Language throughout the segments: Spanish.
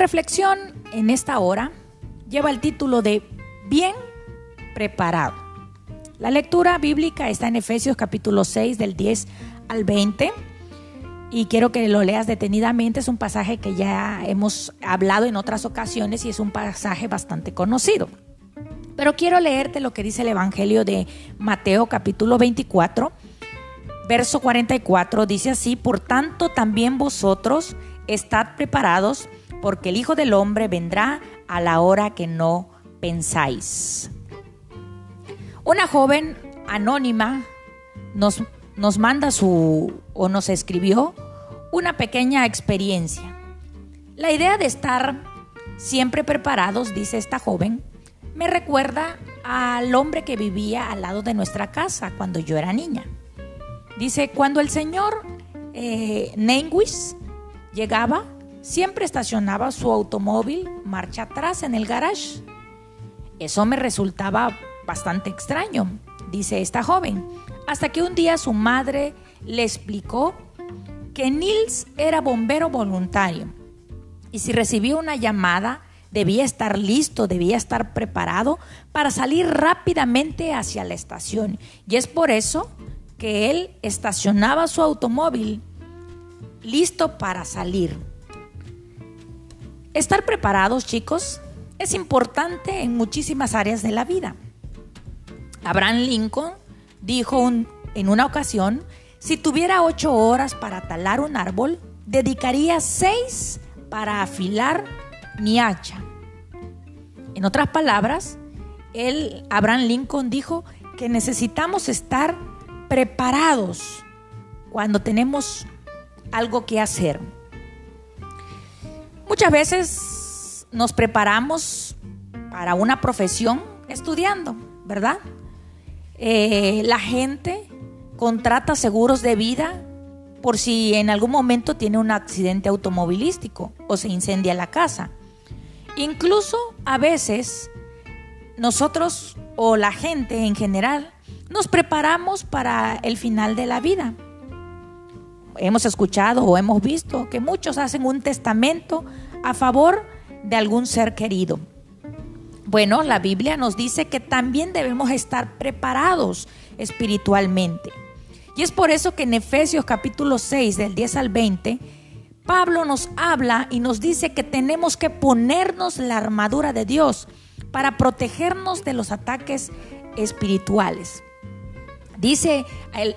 Reflexión en esta hora lleva el título de Bien preparado. La lectura bíblica está en Efesios capítulo 6 del 10 al 20 y quiero que lo leas detenidamente. Es un pasaje que ya hemos hablado en otras ocasiones y es un pasaje bastante conocido. Pero quiero leerte lo que dice el Evangelio de Mateo capítulo 24, verso 44. Dice así, por tanto también vosotros estad preparados porque el Hijo del Hombre vendrá a la hora que no pensáis. Una joven anónima nos, nos manda su o nos escribió una pequeña experiencia. La idea de estar siempre preparados, dice esta joven, me recuerda al hombre que vivía al lado de nuestra casa cuando yo era niña. Dice, cuando el señor eh, llegaba, siempre estacionaba su automóvil marcha atrás en el garage. Eso me resultaba bastante extraño, dice esta joven, hasta que un día su madre le explicó que Nils era bombero voluntario y si recibía una llamada debía estar listo, debía estar preparado para salir rápidamente hacia la estación. Y es por eso que él estacionaba su automóvil listo para salir. Estar preparados, chicos, es importante en muchísimas áreas de la vida. Abraham Lincoln dijo en una ocasión, si tuviera ocho horas para talar un árbol, dedicaría seis para afilar mi hacha. En otras palabras, él, Abraham Lincoln dijo que necesitamos estar preparados cuando tenemos algo que hacer. Muchas veces nos preparamos para una profesión estudiando, ¿verdad? Eh, la gente contrata seguros de vida por si en algún momento tiene un accidente automovilístico o se incendia la casa. Incluso a veces nosotros o la gente en general nos preparamos para el final de la vida hemos escuchado o hemos visto que muchos hacen un testamento a favor de algún ser querido. Bueno, la Biblia nos dice que también debemos estar preparados espiritualmente. Y es por eso que en Efesios capítulo 6 del 10 al 20, Pablo nos habla y nos dice que tenemos que ponernos la armadura de Dios para protegernos de los ataques espirituales. Dice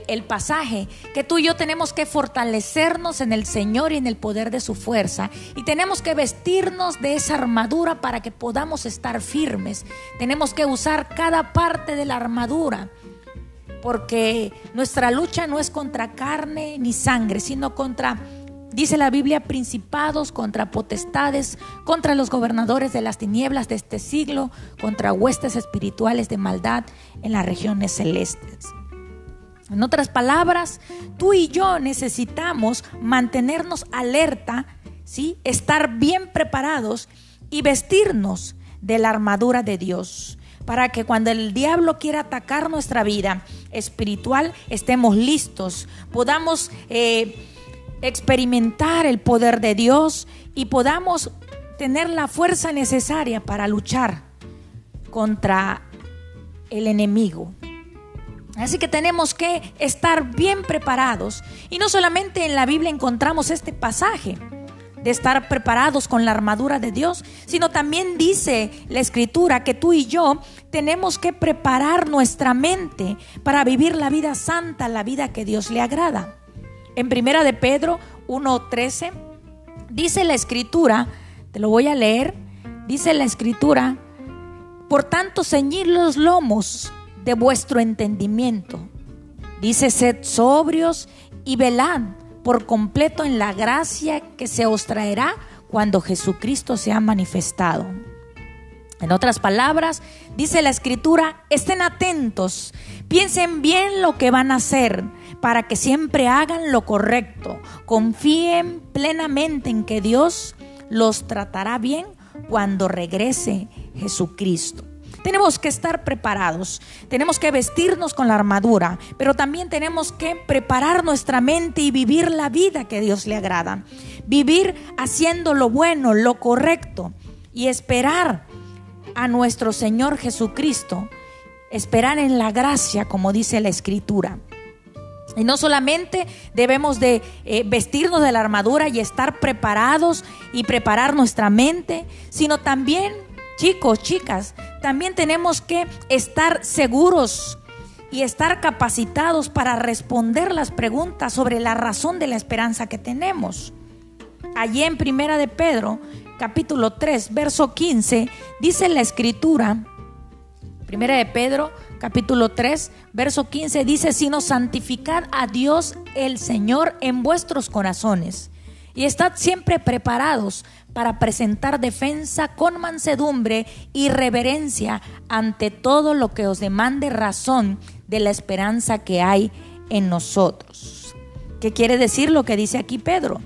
el, pasaje que tú y yo tenemos que fortalecernos en el Señor y en el poder de su fuerza y tenemos que vestirnos de esa armadura para que podamos estar firmes. Tenemos que usar cada parte de la armadura porque nuestra lucha no es contra carne ni sangre, sino contra Dice la Biblia, principados contra potestades, contra los gobernadores de las tinieblas de este siglo, contra huestes espirituales de maldad en las regiones celestes. En otras palabras, tú y yo necesitamos mantenernos alerta, ¿sí? estar bien preparados y vestirnos de la armadura de Dios para que cuando el diablo quiera atacar nuestra vida espiritual estemos listos, podamos eh, experimentar el poder de Dios y podamos tener la fuerza necesaria para luchar contra el enemigo. Así que tenemos que estar bien preparados. Y no solamente en la Biblia encontramos este pasaje de estar preparados con la armadura de Dios, sino también dice la escritura que tú y yo tenemos que preparar nuestra mente para vivir la vida santa, la vida que Dios le agrada. En primera de Pedro 1:13 dice la escritura, te lo voy a leer, dice la escritura, por tanto ceñir los lomos de vuestro entendimiento. Dice, sed sobrios y velad por completo en la gracia que se os traerá cuando Jesucristo se ha manifestado. En otras palabras, dice la escritura, estén atentos, piensen bien lo que van a hacer para que siempre hagan lo correcto, confíen plenamente en que Dios los tratará bien cuando regrese Jesucristo. Tenemos que estar preparados, tenemos que vestirnos con la armadura, pero también tenemos que preparar nuestra mente y vivir la vida que Dios le agrada. Vivir haciendo lo bueno, lo correcto y esperar a nuestro Señor Jesucristo. Esperar en la gracia, como dice la Escritura. Y no solamente debemos de eh, vestirnos de la armadura y estar preparados y preparar nuestra mente, sino también, chicos, chicas, también tenemos que estar seguros y estar capacitados para responder las preguntas sobre la razón de la esperanza que tenemos. Allí en Primera de Pedro, capítulo 3, verso 15, dice la escritura, Primera de Pedro, capítulo 3, verso 15, dice, sino santificad a Dios el Señor en vuestros corazones y estad siempre preparados para presentar defensa con mansedumbre y reverencia ante todo lo que os demande razón de la esperanza que hay en nosotros. ¿Qué quiere decir lo que dice aquí Pedro?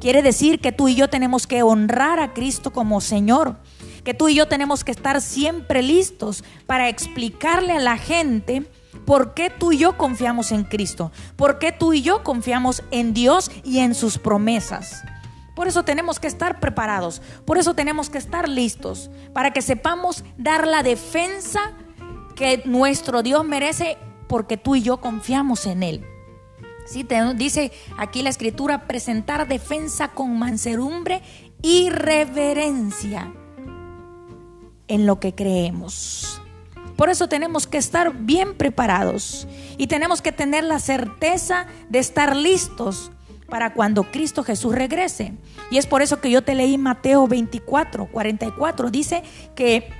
Quiere decir que tú y yo tenemos que honrar a Cristo como Señor, que tú y yo tenemos que estar siempre listos para explicarle a la gente por qué tú y yo confiamos en Cristo, por qué tú y yo confiamos en Dios y en sus promesas. Por eso tenemos que estar preparados, por eso tenemos que estar listos, para que sepamos dar la defensa que nuestro Dios merece porque tú y yo confiamos en Él. ¿Sí? Te dice aquí la escritura, presentar defensa con mansedumbre y reverencia en lo que creemos. Por eso tenemos que estar bien preparados y tenemos que tener la certeza de estar listos para cuando Cristo Jesús regrese. Y es por eso que yo te leí Mateo 24, 44. Dice que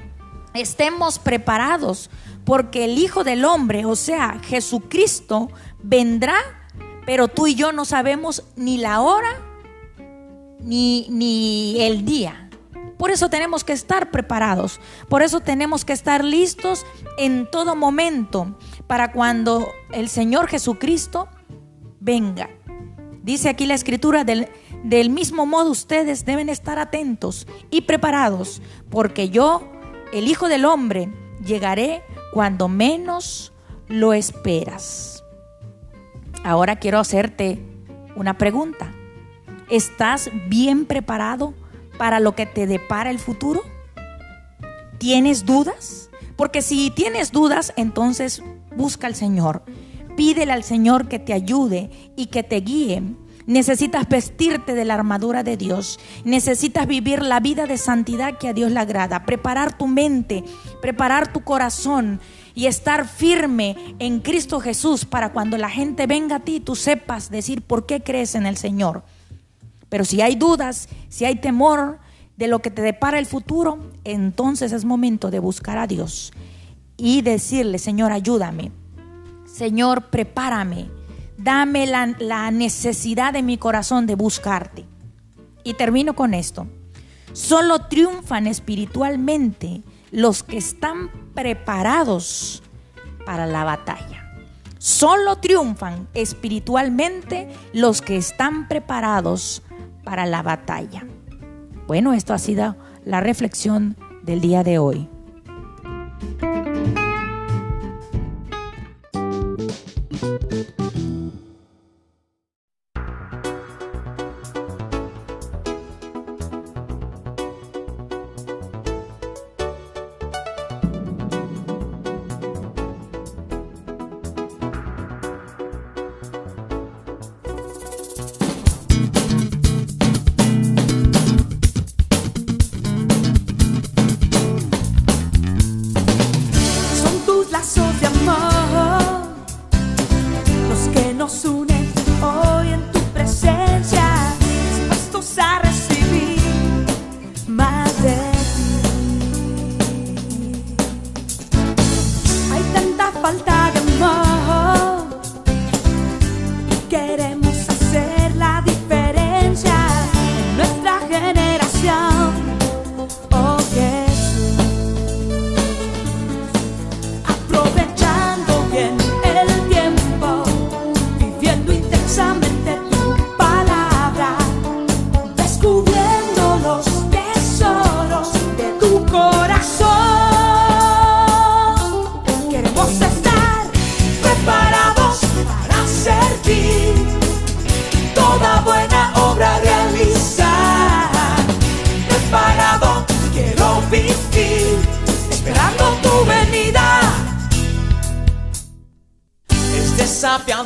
estemos preparados porque el Hijo del Hombre, o sea, Jesucristo, vendrá, pero tú y yo no sabemos ni la hora ni, ni el día. Por eso tenemos que estar preparados, por eso tenemos que estar listos en todo momento para cuando el Señor Jesucristo venga. Dice aquí la escritura, del, del mismo modo ustedes deben estar atentos y preparados, porque yo, el Hijo del Hombre, llegaré cuando menos lo esperas. Ahora quiero hacerte una pregunta. ¿Estás bien preparado para lo que te depara el futuro? ¿Tienes dudas? Porque si tienes dudas, entonces busca al Señor. Pídele al Señor que te ayude y que te guíe. Necesitas vestirte de la armadura de Dios. Necesitas vivir la vida de santidad que a Dios le agrada. Preparar tu mente, preparar tu corazón y estar firme en Cristo Jesús para cuando la gente venga a ti tú sepas decir por qué crees en el Señor. Pero si hay dudas, si hay temor de lo que te depara el futuro, entonces es momento de buscar a Dios y decirle, Señor, ayúdame Señor, prepárame, dame la, necesidad de mi corazón de buscarte. Y termino con esto. Solo triunfan espiritualmente los que están preparados para la batalla. Solo triunfan espiritualmente los que están preparados para la batalla. Bueno, esto ha sido la reflexión del día de hoy.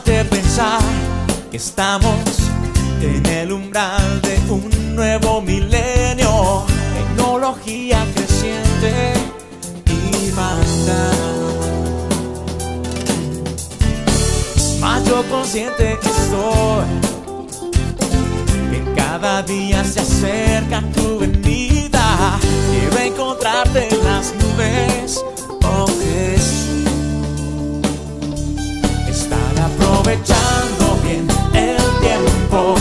Desafiante pensar que estamos en el umbral de un nuevo milenio, tecnología creciente y manda. Más consciente estoy que cada día se acerca tu venida. Quiero encontrarte en las nubes, oh Jesús. Aprovechando bien el tiempo,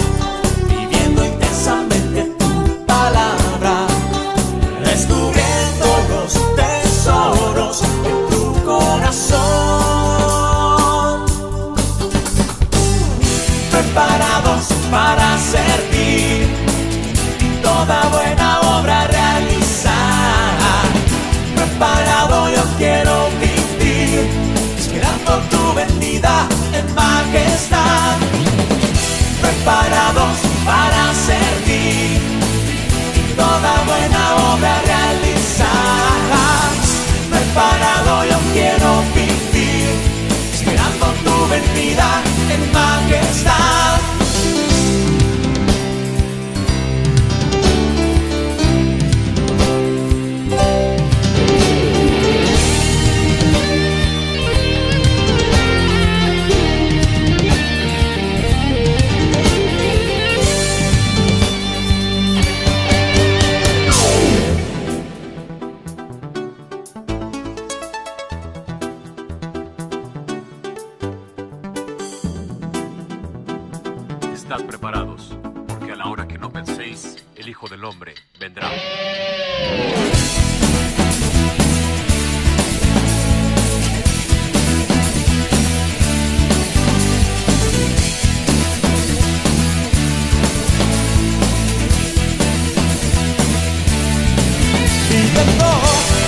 del Hombre vendrá.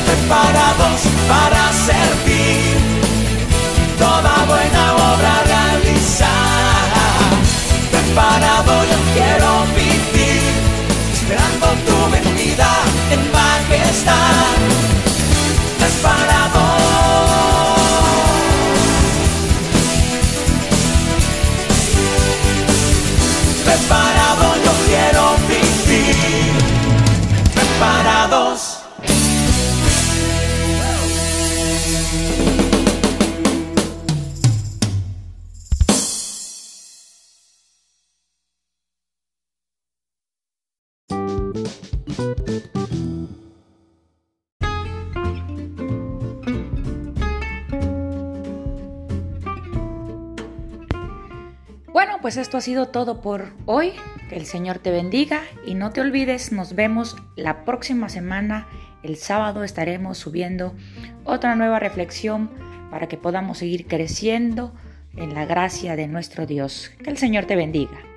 preparados para servir Bueno, pues esto ha sido todo por hoy. Que el Señor te bendiga y no te olvides, nos vemos la próxima semana. El sábado estaremos subiendo otra nueva reflexión para que podamos seguir creciendo en la gracia de nuestro Dios. Que el Señor te bendiga.